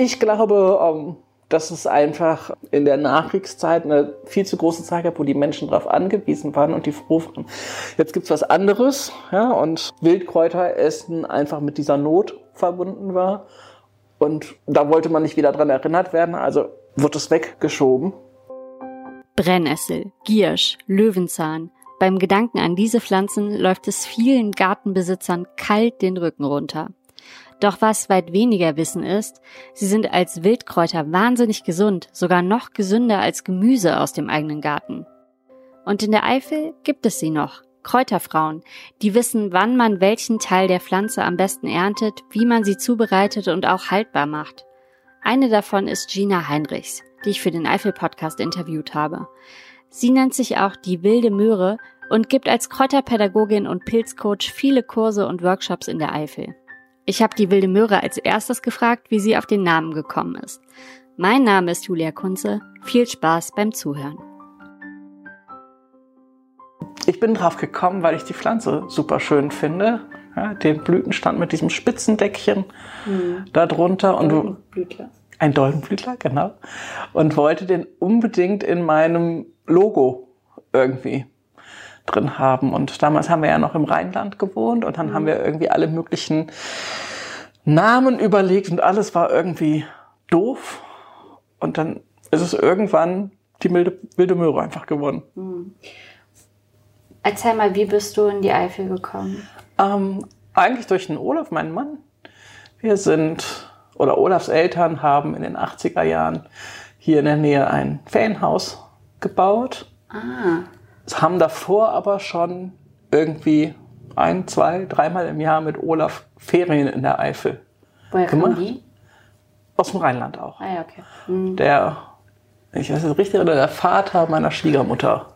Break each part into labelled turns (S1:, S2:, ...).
S1: Ich glaube, ähm, dass es einfach in der Nachkriegszeit eine viel zu große Zeit gab, wo die Menschen darauf angewiesen waren und die froh waren. Jetzt gibt's was anderes, ja, und Wildkräuteressen einfach mit dieser Not verbunden war. Und da wollte man nicht wieder dran erinnert werden, also wurde es weggeschoben.
S2: Brennnessel, Giersch, Löwenzahn. Beim Gedanken an diese Pflanzen läuft es vielen Gartenbesitzern kalt den Rücken runter. Doch was weit weniger Wissen ist, sie sind als Wildkräuter wahnsinnig gesund, sogar noch gesünder als Gemüse aus dem eigenen Garten. Und in der Eifel gibt es sie noch. Kräuterfrauen, die wissen, wann man welchen Teil der Pflanze am besten erntet, wie man sie zubereitet und auch haltbar macht. Eine davon ist Gina Heinrichs, die ich für den Eifel-Podcast interviewt habe. Sie nennt sich auch die wilde Möhre und gibt als Kräuterpädagogin und Pilzcoach viele Kurse und Workshops in der Eifel. Ich habe die wilde Möhre als erstes gefragt, wie sie auf den Namen gekommen ist. Mein Name ist Julia Kunze. Viel Spaß beim Zuhören.
S1: Ich bin drauf gekommen, weil ich die Pflanze super schön finde. Ja, den Blütenstand mit diesem Spitzendeckchen hm. darunter. Und Doldenblütler. Ein Doldenblütler, genau. Und wollte den unbedingt in meinem Logo irgendwie drin haben. Und damals haben wir ja noch im Rheinland gewohnt und dann mhm. haben wir irgendwie alle möglichen Namen überlegt und alles war irgendwie doof. Und dann ist es irgendwann die wilde, wilde Möhre einfach geworden. Mhm.
S2: Erzähl mal, wie bist du in die Eifel gekommen?
S1: Ähm, eigentlich durch den Olaf, meinen Mann. Wir sind, oder Olafs Eltern haben in den 80er Jahren hier in der Nähe ein Ferienhaus gebaut. Ah haben davor aber schon irgendwie ein, zwei, dreimal im Jahr mit Olaf Ferien in der Eifel
S2: Woher gemacht. die?
S1: Aus dem Rheinland auch.
S2: Ah okay. Mhm.
S1: Der, ich weiß nicht richtig, der Vater meiner Schwiegermutter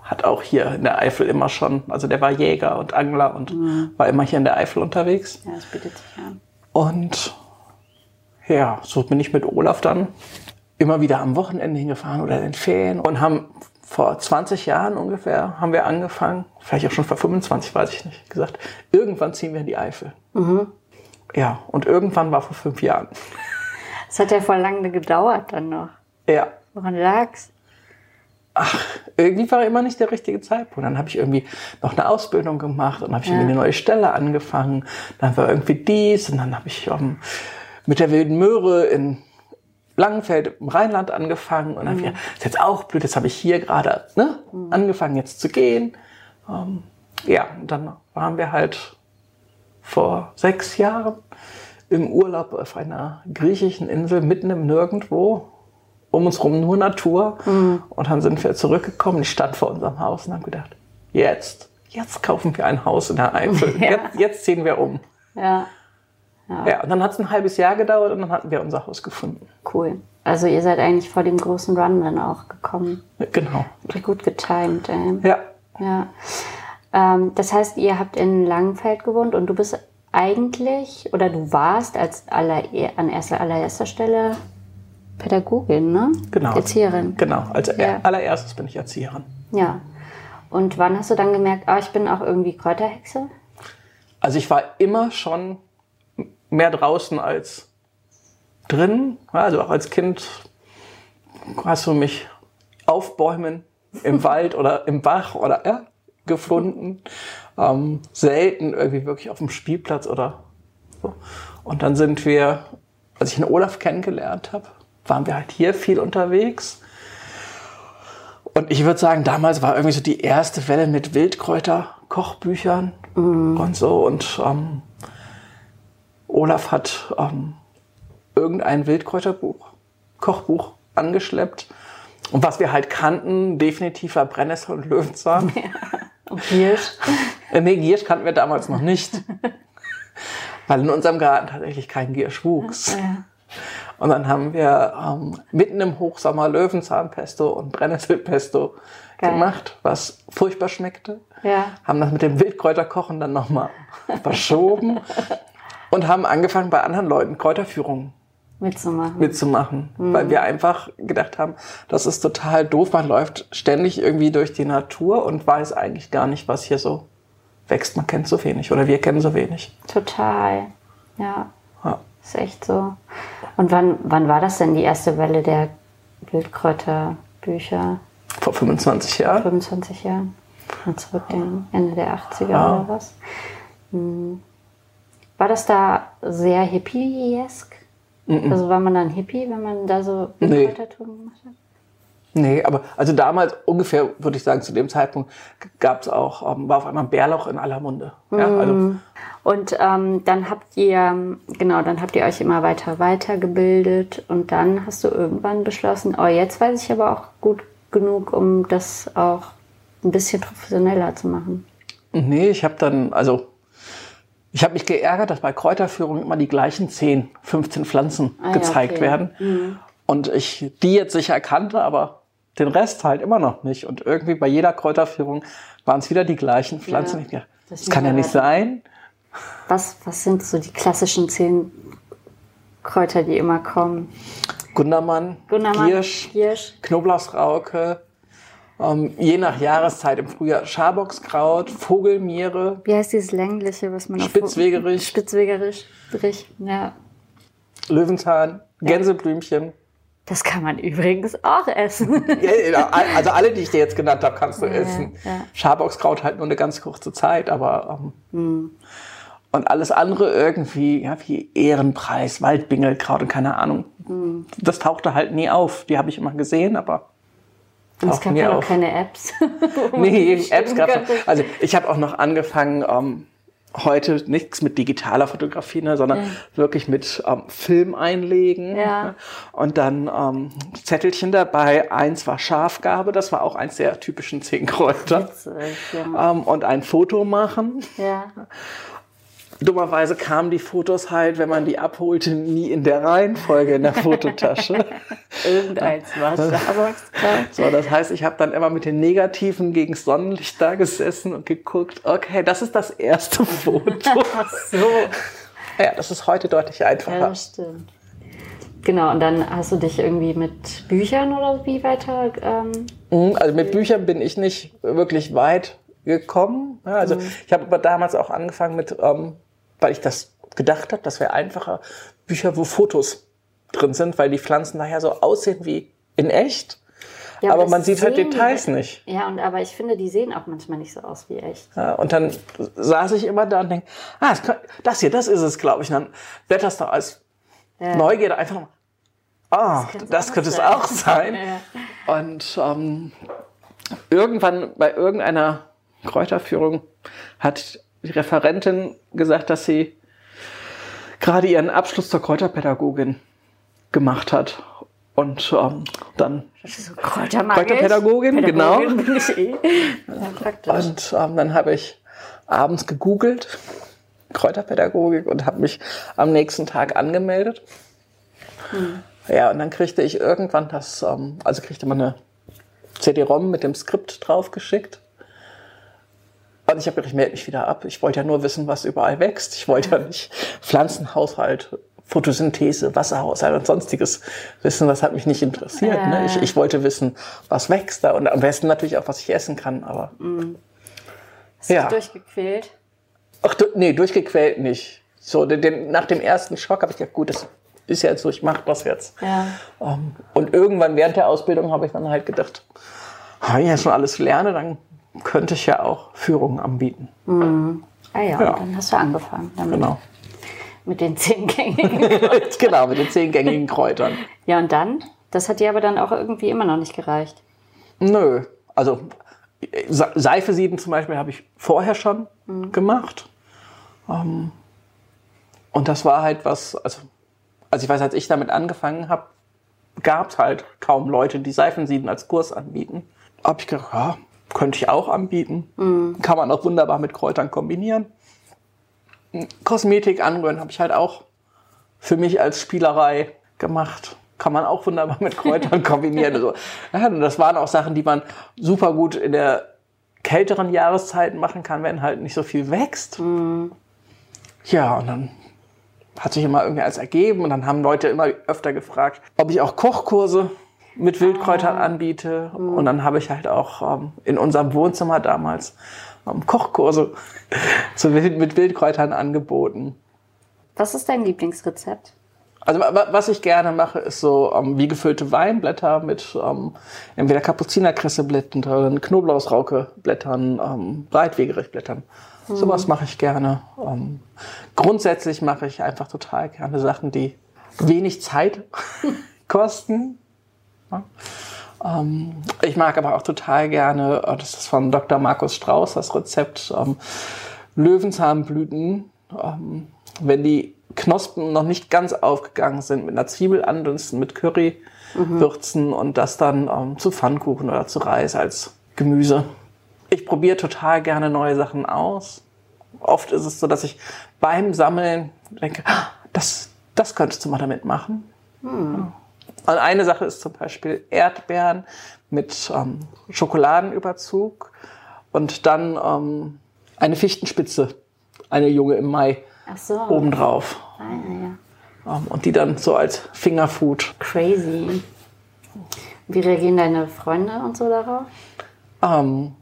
S1: hat auch hier in der Eifel immer schon, also der war Jäger und Angler und mhm. war immer hier in der Eifel unterwegs.
S2: Ja, das bietet sich an.
S1: Und ja, so bin ich mit Olaf dann immer wieder am Wochenende hingefahren oder in den Ferien und haben vor 20 Jahren ungefähr haben wir angefangen, vielleicht auch schon vor 25, weiß ich nicht, gesagt, irgendwann ziehen wir in die Eifel. Mhm. Ja, und irgendwann war vor fünf Jahren.
S2: Es hat ja voll lange gedauert dann noch.
S1: Ja.
S2: Woran lag's?
S1: Ach, irgendwie war immer nicht der richtige Zeitpunkt. Dann habe ich irgendwie noch eine Ausbildung gemacht und habe ich ja. irgendwie eine neue Stelle angefangen. Dann war irgendwie dies und dann habe ich um, mit der wilden Möhre in Langenfeld im Rheinland angefangen und dann mhm. wieder, ist jetzt auch blöd, jetzt habe ich hier gerade ne, mhm. angefangen jetzt zu gehen. Ähm, ja, und dann waren wir halt vor sechs Jahren im Urlaub auf einer griechischen Insel mitten im Nirgendwo. Um uns rum nur Natur. Mhm. Und dann sind wir zurückgekommen. Ich stand vor unserem Haus und habe gedacht, jetzt, jetzt kaufen wir ein Haus in der Eifel. Ja. Jetzt, jetzt ziehen wir um.
S2: Ja.
S1: Ja. ja, und dann hat es ein halbes Jahr gedauert und dann hatten wir unser Haus gefunden.
S2: Cool. Also ihr seid eigentlich vor dem großen Run dann auch gekommen.
S1: Genau.
S2: Gut getimed, ey.
S1: Ja.
S2: Ja. Ähm, das heißt, ihr habt in Langenfeld gewohnt und du bist eigentlich oder du warst als aller, an erster, allererster Stelle Pädagogin, ne?
S1: Genau.
S2: Erzieherin.
S1: Genau. Als ja. allererstes bin ich Erzieherin.
S2: Ja. Und wann hast du dann gemerkt, oh, ich bin auch irgendwie Kräuterhexe?
S1: Also ich war immer schon mehr draußen als drin. Also auch als Kind hast du mich auf Bäumen im Wald oder im Bach oder ja, gefunden. Ähm, selten irgendwie wirklich auf dem Spielplatz oder so. Und dann sind wir, als ich den Olaf kennengelernt habe, waren wir halt hier viel unterwegs. Und ich würde sagen, damals war irgendwie so die erste Welle mit Wildkräuter-Kochbüchern mhm. und so. Und ähm, Olaf hat ähm, irgendein Wildkräuterbuch, Kochbuch angeschleppt. Und was wir halt kannten, definitiv war Brennnessel und Löwenzahn. Ja.
S2: Und Giersch?
S1: Äh, nee, Giersch kannten wir damals noch nicht. Weil in unserem Garten tatsächlich kein Giersch wuchs. Ja. Und dann haben wir ähm, mitten im Hochsommer Löwenzahnpesto und Brennnesselpesto Geil. gemacht, was furchtbar schmeckte.
S2: Ja.
S1: Haben das mit dem Wildkräuterkochen dann nochmal verschoben und haben angefangen bei anderen Leuten Kräuterführungen
S2: mitzumachen.
S1: mitzumachen mhm. Weil wir einfach gedacht haben, das ist total doof. Man läuft ständig irgendwie durch die Natur und weiß eigentlich gar nicht, was hier so wächst. Man kennt so wenig oder wir kennen so wenig.
S2: Total, ja. ja. Ist echt so. Und wann, wann war das denn die erste Welle der Wildkräuterbücher?
S1: Vor 25 Jahren.
S2: 25 Jahren. Mal zurückdenken. Ende der 80er
S1: Ja.
S2: oder was? Hm. War das da sehr hippie-esk? Also war man dann Hippie, wenn man da so
S1: Nee.
S2: Wildkräutertouren gemacht hat?
S1: Nee, aber also damals ungefähr, würde ich sagen, zu dem Zeitpunkt gab es auch, ähm, war auf einmal ein Bärlauch in aller Munde. Ja, also,
S2: Und ähm, dann habt ihr, genau, dann habt ihr euch immer weiter weitergebildet und dann hast du irgendwann beschlossen, oh, jetzt weiß ich aber auch gut genug, um das auch ein bisschen professioneller zu machen.
S1: nee, ich habe dann, also ich habe mich geärgert, dass bei Kräuterführung immer die gleichen 10, 15 Pflanzen
S2: Ah
S1: gezeigt
S2: okay.
S1: werden. Und ich die jetzt sicher kannte, aber den Rest halt immer noch nicht. Und irgendwie bei jeder Kräuterführung waren es wieder die gleichen Pflanzen.
S2: Ja, das
S1: das kann ja nicht sein.
S2: Was, was sind so die klassischen zehn Kräuter, die immer kommen?
S1: Gundermann,
S2: Gundermann,
S1: Giersch,
S2: Giersch.
S1: Knoblauchsrauke, ähm, je nach Jahreszeit im Frühjahr Schaboxkraut, Vogelmiere,
S2: Wie heißt dieses längliche, was man
S1: Spitzwegerich.
S2: Spitzwegerich, Rich, ja.
S1: Löwenzahn, Gänseblümchen.
S2: Das kann man übrigens auch essen.
S1: Ja, ja, also alle, die ich dir jetzt genannt habe, kannst du essen.
S2: ja.
S1: Schaboxkraut halt nur eine ganz kurze Zeit, aber ähm, und alles andere irgendwie, ja, wie Ehrenpreis, Waldbingelkraut und keine Ahnung. Das tauchte halt nie auf. Die habe ich immer gesehen, aber
S2: Und es gab ja auch keine Apps.
S1: Nee, Apps
S2: konnte.
S1: noch. Also ich habe auch noch angefangen, ähm, heute nichts mit digitaler Fotografie, ne, sondern wirklich mit ähm, Film einlegen.
S2: Ja.
S1: ne? Und dann ähm, Zettelchen dabei. Eins war Schafgabe, das war auch eins der typischen zehn Kräuter.
S2: Witzig, ja.
S1: Ähm, und ein Foto machen.
S2: ja.
S1: Dummerweise kamen die Fotos halt, wenn man die abholte, nie in der Reihenfolge in der Fototasche.
S2: Irgendeins war Starbucks-Kraut.
S1: So, das heißt, ich habe dann immer mit den Negativen gegen das Sonnenlicht da gesessen und geguckt, okay, das ist das erste Foto.
S2: So.
S1: ja, das ist heute deutlich
S2: Ja,
S1: einfacher.
S2: das stimmt. Genau, und dann hast du dich irgendwie mit Büchern oder wie weiter. Ähm,
S1: Mhm, Also mit Büchern bin ich nicht wirklich weit gekommen. Ja, also ich habe aber damals auch angefangen mit, ähm, weil ich das gedacht habe, das wäre einfacher, Bücher, wo Fotos drin sind, weil die Pflanzen nachher so aussehen wie in echt.
S2: ja,
S1: aber man sieht halt
S2: sehen die-
S1: Details nicht.
S2: Ja, und aber ich finde, die sehen auch manchmal nicht so aus wie echt.
S1: Ja, und dann saß ich immer da und denk, ah, das, kann, das hier, das ist es, glaube ich. Und dann blätterst du als
S2: Ja.
S1: Neugierde einfach noch, ah,
S2: könnte
S1: das könnte es auch sein. Und ähm, irgendwann bei irgendeiner Kräuterführung hat die Referentin gesagt, dass sie gerade ihren Abschluss zur Kräuterpädagogin gemacht hat. Und ähm, dann
S2: So
S1: Kräuterpädagogin, genau.
S2: Pädagogin bin ich eh. Ja.
S1: Und ähm, dann habe ich abends gegoogelt, Kräuterpädagogik, und habe mich am nächsten Tag angemeldet. Ja, und dann kriegte ich irgendwann das, ähm, also kriegte man eine CD-ROM mit dem Skript draufgeschickt. Und ich habe gedacht, ich melde mich wieder ab. Ich wollte ja nur wissen, was überall wächst. Ich wollte ja nicht Pflanzenhaushalt, Photosynthese, Wasserhaushalt und sonstiges wissen. Das hat mich nicht interessiert.
S2: Ja.
S1: Ne? Ich, ich wollte wissen, was wächst da und am besten natürlich auch, was ich essen kann. Aber
S2: Hast du
S1: ja.
S2: dich durchgequält?
S1: ach, du, nee, durchgequält nicht. So, den, nach dem ersten Schock habe ich gedacht, gut, das ist ja jetzt so, ich mache das jetzt.
S2: Ja.
S1: Ähm, und irgendwann während der Ausbildung habe ich dann halt gedacht, wenn ich jetzt schon alles lerne, dann könnte ich ja auch Führungen anbieten.
S2: Ah ja,
S1: Ja.
S2: dann hast du angefangen damit.
S1: Genau.
S2: Mit den zehn gängigen.
S1: genau, mit den zehn gängigen Kräutern.
S2: ja, und dann? Das hat dir aber dann auch irgendwie immer noch nicht gereicht.
S1: Nö, also Se- Seife sieden zum Beispiel habe ich vorher schon gemacht. Ähm, und das war halt was, also, also ich weiß, als ich damit angefangen habe, gab es halt kaum Leute, die Seifensieden als Kurs anbieten. Hab ich gedacht, ja, könnte ich auch anbieten. Kann man auch wunderbar mit Kräutern kombinieren. Kosmetik anrühren habe ich halt auch für mich als Spielerei gemacht. Kann man auch wunderbar mit Kräutern kombinieren. Also, ja, das waren auch Sachen, die man super gut in der kälteren Jahreszeiten machen kann, wenn halt nicht so viel wächst. Ja, und dann hat sich immer irgendwie alles ergeben und dann haben Leute immer öfter gefragt, ob ich auch Kochkurse mit Wildkräutern anbiete. Und dann habe ich halt auch ähm, in unserem Wohnzimmer damals ähm, Kochkurse zu Wild, mit Wildkräutern angeboten.
S2: Was ist dein Lieblingsrezept?
S1: Also was ich gerne mache, ist so ähm, wie gefüllte Weinblätter mit ähm, entweder Kapuzinerkresseblättern, oder Knoblauchsraukeblättern, ähm, Breitwegerechblättern. Mhm. Sowas mache ich gerne. Ähm, grundsätzlich mache ich einfach total gerne Sachen, die wenig Zeit kosten. Ja. Ähm, ich mag aber auch total gerne, äh, das ist von Dr. Markus Strauß, das Rezept ähm, Löwenzahnblüten. Ähm, wenn die Knospen noch nicht ganz aufgegangen sind, mit einer Zwiebel andünsten, mit Curry mhm. würzen und das dann zu Pfannkuchen oder zu Reis als Gemüse. Ich probiere total gerne neue Sachen aus. Oft ist es so, dass ich beim Sammeln denke, ah, das, das könntest du mal damit machen. Mhm. Und eine Sache ist zum Beispiel Erdbeeren mit ähm, Schokoladenüberzug und dann ähm, eine Fichtenspitze, eine junge im Mai Ach so. obendrauf. Ah, ja. Um, und die dann so als Fingerfood.
S2: Crazy. Wie reagieren deine Freunde und so darauf? Ähm,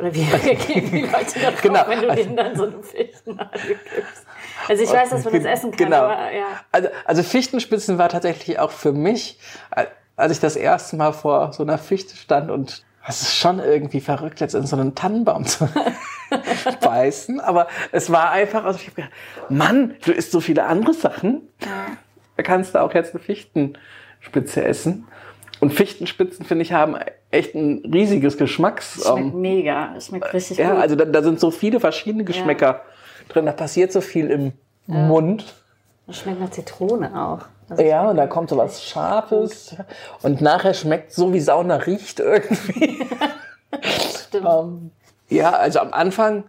S2: Oder wie reagieren die Leute darauf, genau. wenn du denen dann so eine Fichtennadel gibst? Also ich weiß, dass man das essen kann, genau. aber ja.
S1: Also, also Fichtenspitzen war tatsächlich auch für mich, als ich das erste Mal vor so einer Fichte stand und es ist schon irgendwie verrückt, jetzt in so einen Tannenbaum zu beißen. Aber es war einfach, also ich habe gedacht, Mann, du isst so viele andere Sachen. Ja. Da kannst du auch jetzt eine Fichtenspitze essen. Und Fichtenspitzen, finde ich, haben echt ein riesiges Geschmacks.
S2: Es schmeckt ähm, mega. Es schmeckt richtig
S1: ja, gut. Ja, also da, da, sind so viele verschiedene Geschmäcker ja. drin. Da passiert so viel im ja. Mund.
S2: Das schmeckt nach Zitrone auch.
S1: Also ja, und da kommt so was Scharfes. Gut. Und nachher schmeckt so wie Sauna riecht irgendwie. Stimmt. ähm, ja, also am Anfang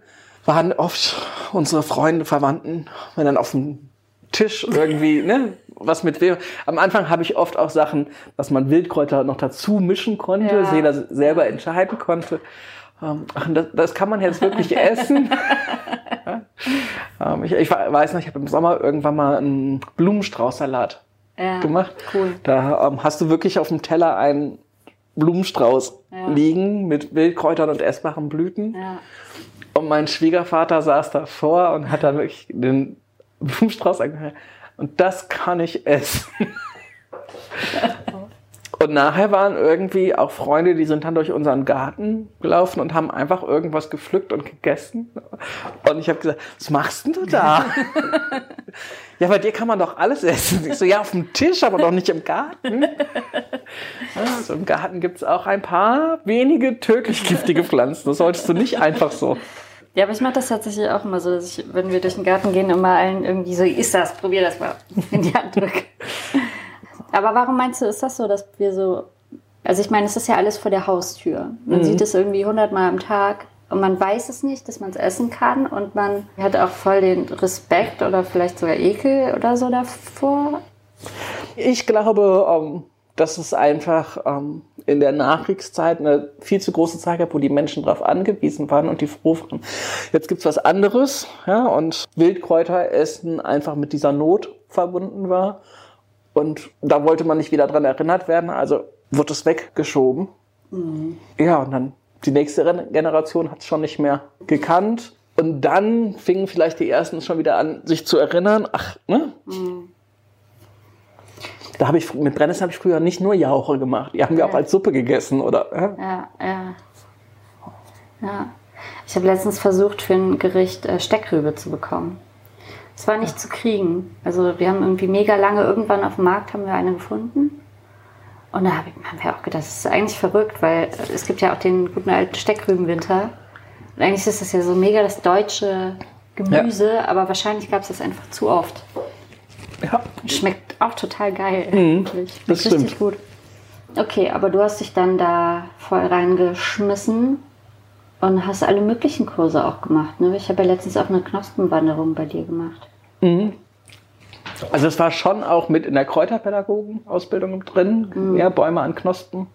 S1: waren oft unsere Freunde, Verwandten, wenn dann auf dem Tisch irgendwie, ne, was mit wem. Am Anfang habe ich oft auch Sachen, dass man Wildkräuter noch dazu mischen konnte, ja. jeder selber entscheiden konnte. Ähm, ach, das, das kann man jetzt wirklich essen. ähm, ich, ich, weiß noch, ich habe im Sommer irgendwann mal einen Blumenstraußsalat ja, gemacht. Cool. Da ähm, hast du wirklich auf dem Teller einen Blumenstrauß ja. liegen mit Wildkräutern und essbaren Blüten. Ja. Und mein Schwiegervater saß davor und hat dann wirklich den Blumenstrauß. Und das kann ich essen. Und nachher waren irgendwie auch Freunde, die sind dann durch unseren Garten gelaufen und haben einfach irgendwas gepflückt und gegessen. Und ich habe gesagt, was machst denn du da? ja, bei dir kann man doch alles essen. Ich so, ja, auf dem Tisch, aber doch nicht im Garten. Also im Garten gibt es auch ein paar wenige tödlich giftige Pflanzen. Das solltest du nicht einfach so.
S2: Ja, aber ich mache das tatsächlich auch immer so, dass ich, wenn wir durch den Garten gehen, immer allen irgendwie so, ist das, probier das mal in die Hand drücke. Aber warum meinst du, ist das so, dass wir so, also ich meine, es ist ja alles vor der Haustür. Man mhm. sieht es irgendwie hundertmal am Tag und man weiß es nicht, dass man es essen kann und man hat auch voll den Respekt oder vielleicht sogar Ekel oder so davor.
S1: Ich glaube, ähm, dass es einfach ähm, in der Nachkriegszeit eine viel zu große Zeit gab, wo die Menschen darauf angewiesen waren und die froh waren. Jetzt gibt's was anderes, ja, und Wildkräuteressen einfach mit dieser Not verbunden war. Und da wollte man nicht wieder dran erinnert werden, also wurde es weggeschoben. Mhm. Ja, und dann die nächste Generation hat es schon nicht mehr gekannt. Und dann fingen vielleicht die ersten schon wieder an, sich zu erinnern, ach, ne? Mhm. Da habe ich mit Brennnessel habe ich früher nicht nur Jauche gemacht, die haben wir ja. auch als Suppe gegessen, oder?
S2: Ja, ja. Ja. Ich habe letztens versucht, für ein Gericht äh, Steckrübe zu bekommen. Es war nicht zu kriegen. Also wir haben irgendwie mega lange irgendwann auf dem Markt haben wir eine gefunden. Und da haben wir auch gedacht, das ist eigentlich verrückt, weil es gibt ja auch den guten alten Steckrübenwinter. Und eigentlich ist das ja so mega das deutsche Gemüse, ja. aber wahrscheinlich gab es das einfach zu oft. Ja. Schmeckt auch total geil. Mhm, das richtig stimmt. gut. Okay, aber du hast dich dann da voll reingeschmissen und hast alle möglichen Kurse auch gemacht. Ne? Ich habe ja letztens auch eine Knospenwanderung bei dir gemacht. Mhm.
S1: Also es war schon auch mit in der Kräuterpädagogen-Ausbildung drin, mhm. ja, Bäume an Knospen,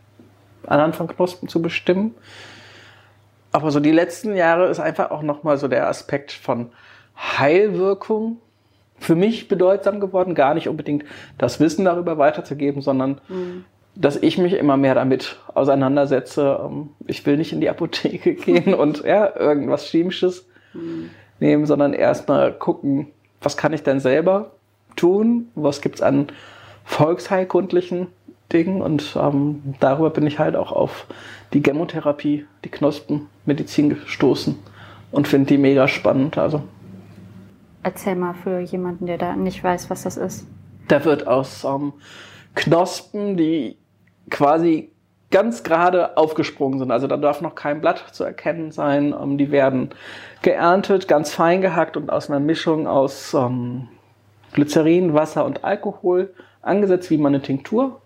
S1: anhand von Knospen zu bestimmen. Aber so die letzten Jahre ist einfach auch nochmal so der Aspekt von Heilwirkung für mich bedeutsam geworden. Gar nicht unbedingt das Wissen darüber weiterzugeben, sondern mhm. dass ich mich immer mehr damit auseinandersetze. Ähm, ich will nicht in die Apotheke gehen und ja, irgendwas Chemisches mhm. nehmen, sondern erstmal gucken, was kann ich denn selber tun? Was gibt's an volksheilkundlichen Dingen? Und ähm, darüber bin ich halt auch auf die Chemotherapie, die Knospenmedizin gestoßen und finde die mega spannend. Also
S2: Erzähl mal für jemanden, der da nicht weiß, was das ist.
S1: da wird aus ähm, Knospen, die quasi ganz gerade aufgesprungen sind. Also da darf noch kein Blatt zu erkennen sein. Ähm, die werden geerntet, ganz fein gehackt und aus einer Mischung aus ähm, Glycerin, Wasser und Alkohol angesetzt, wie man eine Tinktur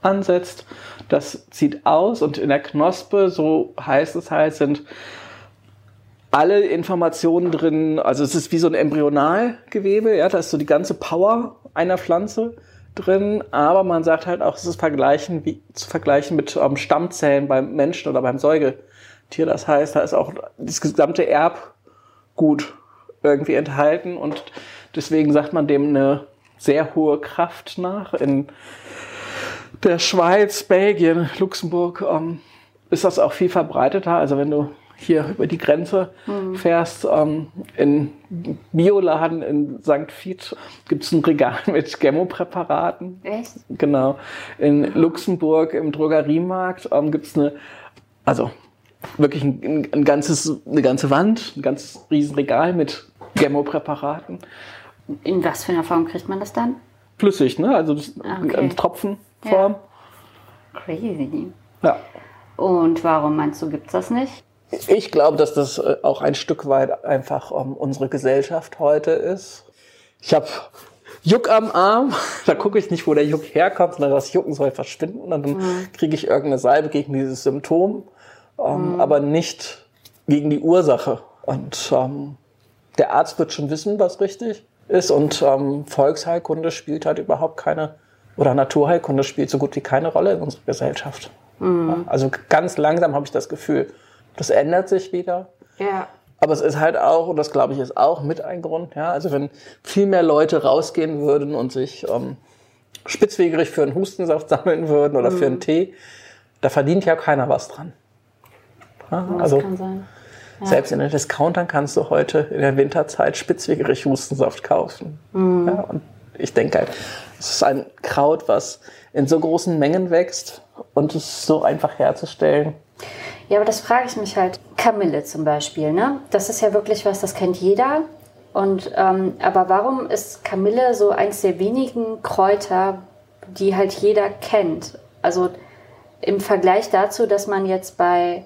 S1: ansetzt. Das zieht aus und in der Knospe, so heißt es halt, sind alle Informationen drin, also es ist wie so ein Embryonalgewebe, ja, da ist so die ganze Power einer Pflanze drin, aber man sagt halt auch, es ist vergleichen, wie, zu vergleichen mit ähm, Stammzellen beim Menschen oder beim Säugetier. Das heißt, da ist auch das gesamte Erbgut irgendwie enthalten und deswegen sagt man dem eine sehr hohe Kraft nach. In der Schweiz, Belgien, Luxemburg ähm, ist das auch viel verbreiteter. Also wenn du hier über die Grenze fährst, ähm, in Bioladen in St. Vith gibt es ein Regal mit Chemopräparaten.
S2: Echt?
S1: Genau. In Luxemburg im Drogeriemarkt ähm, gibt es eine, also wirklich ein, ein, ganzes, eine ganze Wand, ein ganzes Riesenregal mit Chemopräparaten.
S2: In was für einer Form kriegt man das dann?
S1: Flüssig, ne? Also das,
S2: Ah, okay.
S1: in Tropfenform.
S2: Crazy.
S1: Ja.
S2: Und warum meinst du, gibt's das nicht?
S1: Ich glaube, dass das äh, auch ein Stück weit einfach ähm, unsere Gesellschaft heute ist. Ich habe Juck am Arm, da gucke ich nicht, wo der Juck herkommt, sondern das Jucken soll verschwinden und dann kriege ich irgendeine Salbe gegen dieses Symptom, ähm, aber nicht gegen die Ursache. Und ähm, der Arzt wird schon wissen, was richtig ist und Volksheilkunde spielt halt überhaupt keine, oder Naturheilkunde spielt so gut wie keine Rolle in unserer Gesellschaft. Ja, also ganz langsam habe ich das Gefühl, das ändert sich wieder.
S2: Ja.
S1: Aber es ist halt auch, und das glaube ich ist auch mit ein Grund, ja, also wenn viel mehr Leute rausgehen würden und sich ähm, spitzwegerig für einen Hustensaft sammeln würden oder für einen Tee, da verdient ja keiner was dran. Ja,
S2: Das
S1: also
S2: kann sein.
S1: selbst in den Discountern kannst du heute in der Winterzeit spitzwegerig Hustensaft kaufen. Ja, und ich denke halt, es ist ein Kraut, was in so großen Mengen wächst und es ist so einfach herzustellen.
S2: Ja, aber das frage ich mich halt. Kamille zum Beispiel, ne? Das ist ja wirklich was, das kennt jeder. Und ähm, aber warum ist Kamille so eins der wenigen Kräuter, die halt jeder kennt? Also im Vergleich dazu, dass man jetzt bei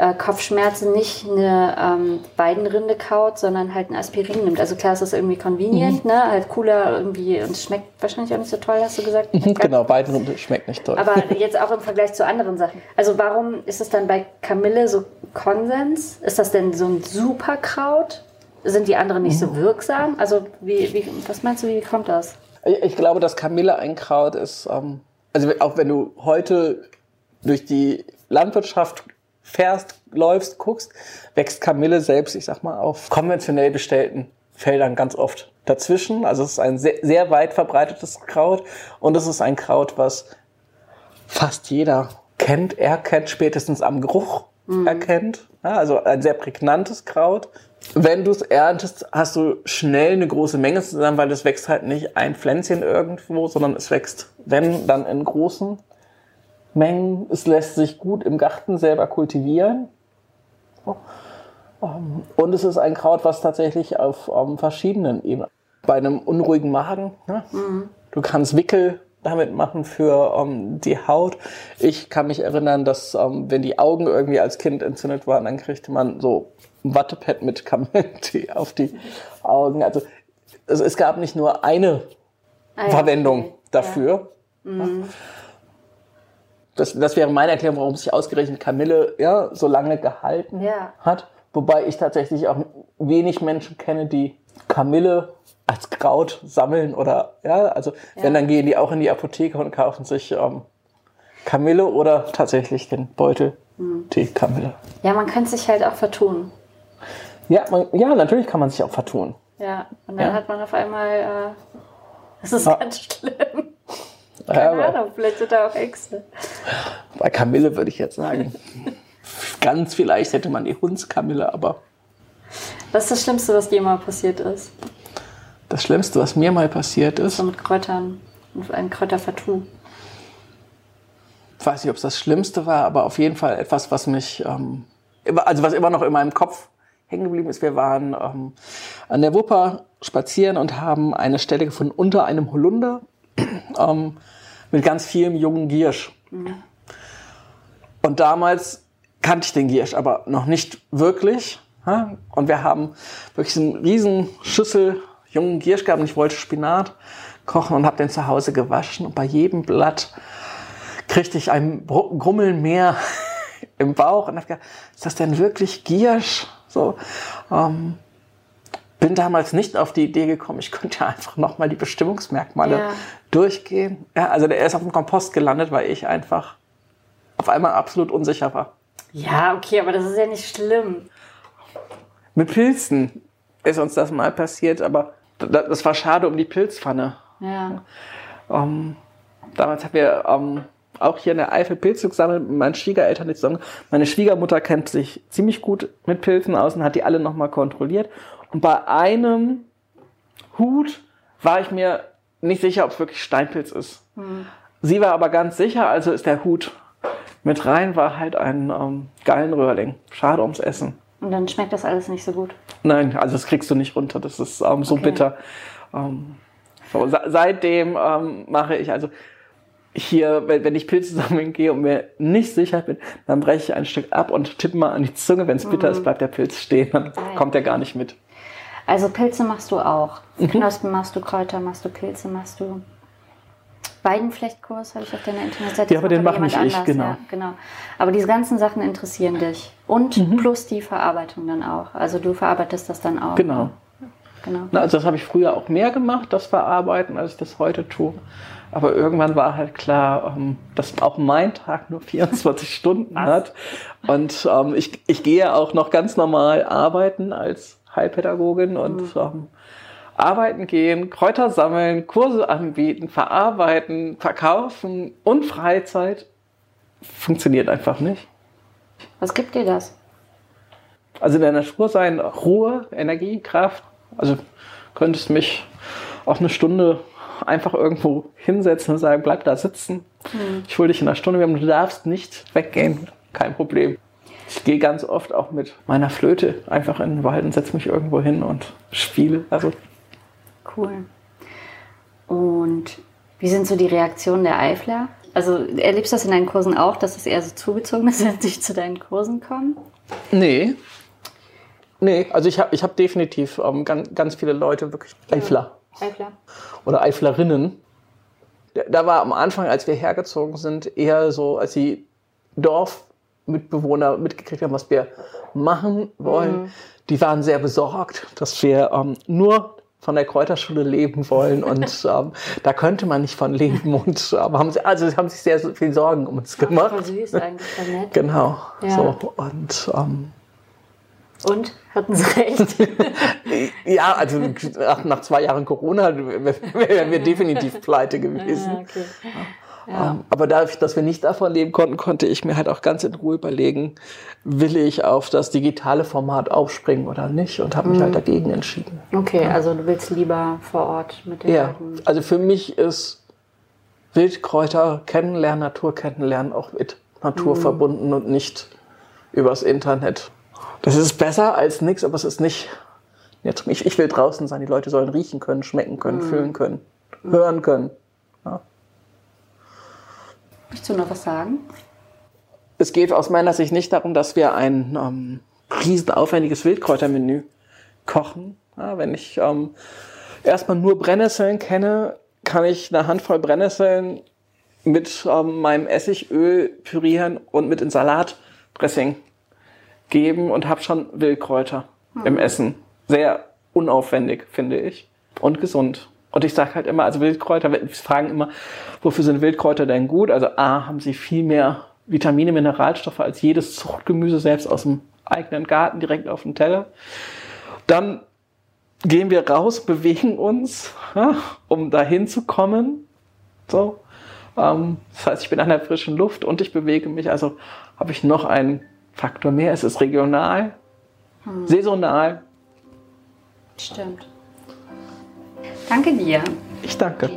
S2: äh, Kopfschmerzen nicht eine ähm, Weidenrinde kaut, sondern halt ein Aspirin nimmt. Also klar, es ist irgendwie convenient, ne? Halt cooler irgendwie und es schmeckt wahrscheinlich auch nicht so toll, hast du gesagt.
S1: Genau, Weidenrinde schmeckt nicht toll.
S2: Aber jetzt auch im Vergleich zu anderen Sachen. Also warum ist es dann bei Kamille so Konsens? Ist das denn so ein Superkraut? Sind die anderen nicht so wirksam? Also wie, wie, was meinst du, wie kommt das?
S1: Ich ich glaube, dass Kamille ein Kraut ist. Ähm, also auch wenn du heute durch die Landwirtschaft fährst, läufst, guckst, wächst Kamille selbst, ich sag mal, auf konventionell bestellten Feldern ganz oft dazwischen. Also es ist ein sehr, sehr weit verbreitetes Kraut und es ist ein Kraut, was fast jeder kennt, erkennt, spätestens am Geruch erkennt. Ja, also ein sehr prägnantes Kraut. Wenn du es erntest, hast du schnell eine große Menge zusammen, weil es wächst halt nicht ein Pflänzchen irgendwo, sondern es wächst, wenn, dann in großen Mengen. Es lässt sich gut im Garten selber kultivieren. Ähm, Und es ist ein Kraut, was tatsächlich auf ähm, verschiedenen Ebenen. Bei einem unruhigen Magen, ne? du kannst Wickel damit machen für ähm, die Haut. Ich kann mich erinnern, dass ähm, wenn die Augen irgendwie als Kind entzündet waren, dann kriegte man so ein Wattepad mit Kamillentee auf die Augen. Also es, es gab nicht nur eine
S2: Ah ja,
S1: Verwendung
S2: okay.
S1: dafür. Das, das wäre meine Erklärung, warum sich ausgerechnet Kamille ja, so lange gehalten
S2: Ja.
S1: hat. Wobei ich tatsächlich auch wenig Menschen kenne, die Kamille als Kraut sammeln oder ja, also wenn dann gehen die auch in die Apotheke und kaufen sich ähm, Kamille oder tatsächlich den Beutel Tee Kamille.
S2: Ja, man könnte sich halt auch vertun.
S1: Ja, man, ja, natürlich kann man sich auch vertun.
S2: Ja, und dann
S1: Ja.
S2: hat man auf einmal, äh, das ist
S1: Ah.
S2: ganz schlimm.
S1: Ja,
S2: Keine
S1: aber
S2: Ahnung, vielleicht sind da auch Ängste.
S1: bei Kamille würde ich jetzt sagen, ganz vielleicht hätte man die Hundskamille, aber
S2: Was ist das Schlimmste, was dir mal passiert ist?
S1: Das Schlimmste, was mir mal passiert ist,
S2: So mit Kräutern, mit einem Kräutervertu.
S1: ich weiß nicht, ob es das Schlimmste war, aber auf jeden Fall etwas, was mich, ähm, immer- also was immer noch in meinem Kopf hängen geblieben ist. Wir waren ähm, an der Wupper spazieren und haben eine Stelle gefunden unter einem Holunder ähm, mit ganz vielem jungen Giersch. Und damals kannte ich den Giersch, aber noch nicht wirklich. ja. Und wir haben wirklich so eine riesen Schüssel jungen Giersch gehabt und ich wollte Spinat kochen und habe den zu Hause gewaschen. Und bei jedem Blatt kriegte ich ein Grummeln mehr im Bauch und habe gedacht, ist das denn wirklich Giersch? So, ähm, bin damals nicht auf die Idee gekommen, ich könnte ja einfach nochmal die Bestimmungsmerkmale
S2: Ja.
S1: Durchgehen. Ja, also der ist auf dem Kompost gelandet, weil ich einfach auf einmal absolut unsicher war.
S2: Ja, okay, aber das ist ja nicht schlimm.
S1: Mit Pilzen ist uns das mal passiert, aber da- das war schade um die Pilzpfanne.
S2: Ja.
S1: Ähm, damals haben wir ähm, auch hier in der Eifel Pilze gesammelt mit meinen Schwiegereltern nicht zusammen. Meine Schwiegermutter kennt sich ziemlich gut mit Pilzen aus und hat die alle nochmal kontrolliert. Und bei einem Hut war ich mir nicht sicher, ob es wirklich Steinpilz ist. Sie war aber ganz sicher, also ist der Hut mit rein, war halt ein ähm, Gallenröhrling. Schade ums Essen.
S2: Und dann schmeckt das alles nicht so gut.
S1: Nein, also das kriegst du nicht runter. Das ist ähm, so
S2: Okay.
S1: bitter. Ähm, so, se- seitdem ähm, mache ich also hier, wenn, wenn ich Pilze sammeln gehe und mir nicht sicher bin, dann breche ich ein Stück ab und tippe mal an die Zunge. Wenn es bitter ist, bleibt der Pilz stehen. Dann
S2: Mhm. Geil.
S1: kommt er gar nicht mit.
S2: Also Pilze machst du auch.
S1: Mhm.
S2: Knospen machst du, Kräuter machst du, Pilze machst du. Weidenflechtkurs habe ich auf deiner Internetseite.
S1: Ja, aber den mache nicht ich,
S2: anders,
S1: genau.
S2: Ja, genau. Aber diese ganzen Sachen interessieren dich. Und
S1: Mhm.
S2: plus die Verarbeitung dann auch. Also du verarbeitest das dann auch.
S1: Genau.
S2: genau.
S1: Na, also das habe ich früher auch mehr gemacht, das Verarbeiten, als ich das heute tue. Aber irgendwann war halt klar, ähm, dass auch mein Tag nur 24 Stunden hat. Und ähm, ich, ich gehe auch noch ganz normal arbeiten als Heilpädagogin und ähm, arbeiten gehen, Kräuter sammeln, Kurse anbieten, verarbeiten, verkaufen und Freizeit funktioniert einfach nicht.
S2: Was gibt dir das?
S1: Also in der Natur sein, Ruhe, Energie, Kraft. Also könntest mich auch eine Stunde einfach irgendwo hinsetzen und sagen, bleib da sitzen. Ich hole dich in einer Stunde, du darfst nicht weggehen, kein Problem. Ich gehe ganz oft auch mit meiner Flöte einfach in den Wald und setze mich irgendwo hin und spiele. Also
S2: Cool. Und wie sind so die Reaktionen der Eifler? Also erlebst du das in deinen Kursen auch, dass es eher so zugezogen ist, wenn sie zu deinen Kursen kommen?
S1: nee. Nee, also ich habe ich hab definitiv ähm, ganz, ganz viele Leute, wirklich Eifler.
S2: Eifler?
S1: oder Eiflerinnen. Da- war am Anfang, als wir hergezogen sind, eher so, als die Dorfmitbewohner mitgekriegt haben, was wir machen wollen. Die waren sehr besorgt, dass wir ähm, nur von der Kräuterschule leben wollen und ähm, da könnte man nicht von leben und ähm, haben sie, also sie haben sich sehr viel Sorgen um uns gemacht.
S2: Voll süß eigentlich, voll nett.
S1: Genau.
S2: Ja.
S1: So und ähm,
S2: Und? Hatten sie recht?
S1: ja, also nach, nach zwei Jahren Corona wären wir definitiv pleite gewesen.
S2: Ah, okay.
S1: Ähm, aber dadurch, dass wir nicht davon leben konnten, konnte ich mir halt auch ganz in Ruhe überlegen, will ich auf das digitale Format aufspringen oder nicht und habe mich halt dagegen entschieden.
S2: Okay, also du willst lieber vor Ort mit den
S1: Ja,
S2: Leuten.
S1: also für mich ist Wildkräuter kennenlernen, Natur kennenlernen auch mit Natur verbunden und nicht übers Internet. Das ist besser als nichts, aber es ist nicht. Jetzt, ich, ich will draußen sein, die Leute sollen riechen können, schmecken können, fühlen können, hören können.
S2: Möchtest du noch was sagen?
S1: Es geht aus meiner Sicht nicht darum, dass wir ein ähm, riesen aufwendiges Wildkräutermenü kochen. Ja, wenn ich ähm, erstmal nur Brennnesseln kenne, kann ich eine Handvoll Brennnesseln mit ähm, meinem Essigöl pürieren und mit in Salatdressing geben und habe schon Wildkräuter im Essen. Sehr unaufwendig, finde ich. Und gesund. Und ich sage halt immer, also Wildkräuter, wir fragen immer, wofür sind Wildkräuter denn gut? Also A, haben sie viel mehr Vitamine, Mineralstoffe als jedes Zuchtgemüse selbst aus dem eigenen Garten direkt auf dem Teller. Dann gehen wir raus, bewegen uns, ja, um dahin zu kommen. So. Ähm, das heißt, ich bin an der frischen Luft und ich bewege mich. Also habe ich noch einen Faktor mehr. Es ist regional, saisonal.
S2: Stimmt. Danke dir.
S1: Ich danke.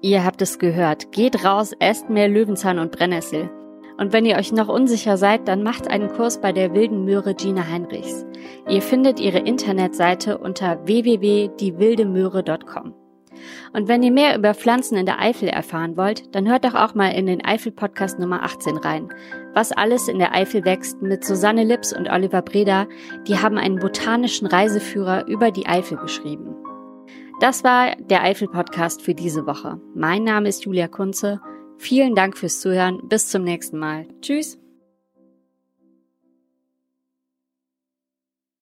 S2: Ihr habt es gehört. Geht raus, esst mehr Löwenzahn und Brennnessel. Und wenn ihr euch noch unsicher seid, dann macht einen Kurs bei der wilden Möhre Gina Heinrichs. Ihr findet ihre Internetseite unter www.diewildemöhre.com. Und wenn ihr mehr über Pflanzen in der Eifel erfahren wollt, dann hört doch auch mal in den Eifel-Podcast Nummer 18 rein. Was alles in der Eifel wächst mit Susanne Lips und Oliver Breda, die haben einen botanischen Reiseführer über die Eifel geschrieben. Das war der Eifel-Podcast für diese Woche. Mein Name ist Julia Kunze. Vielen Dank fürs Zuhören. Bis zum nächsten Mal. Tschüss.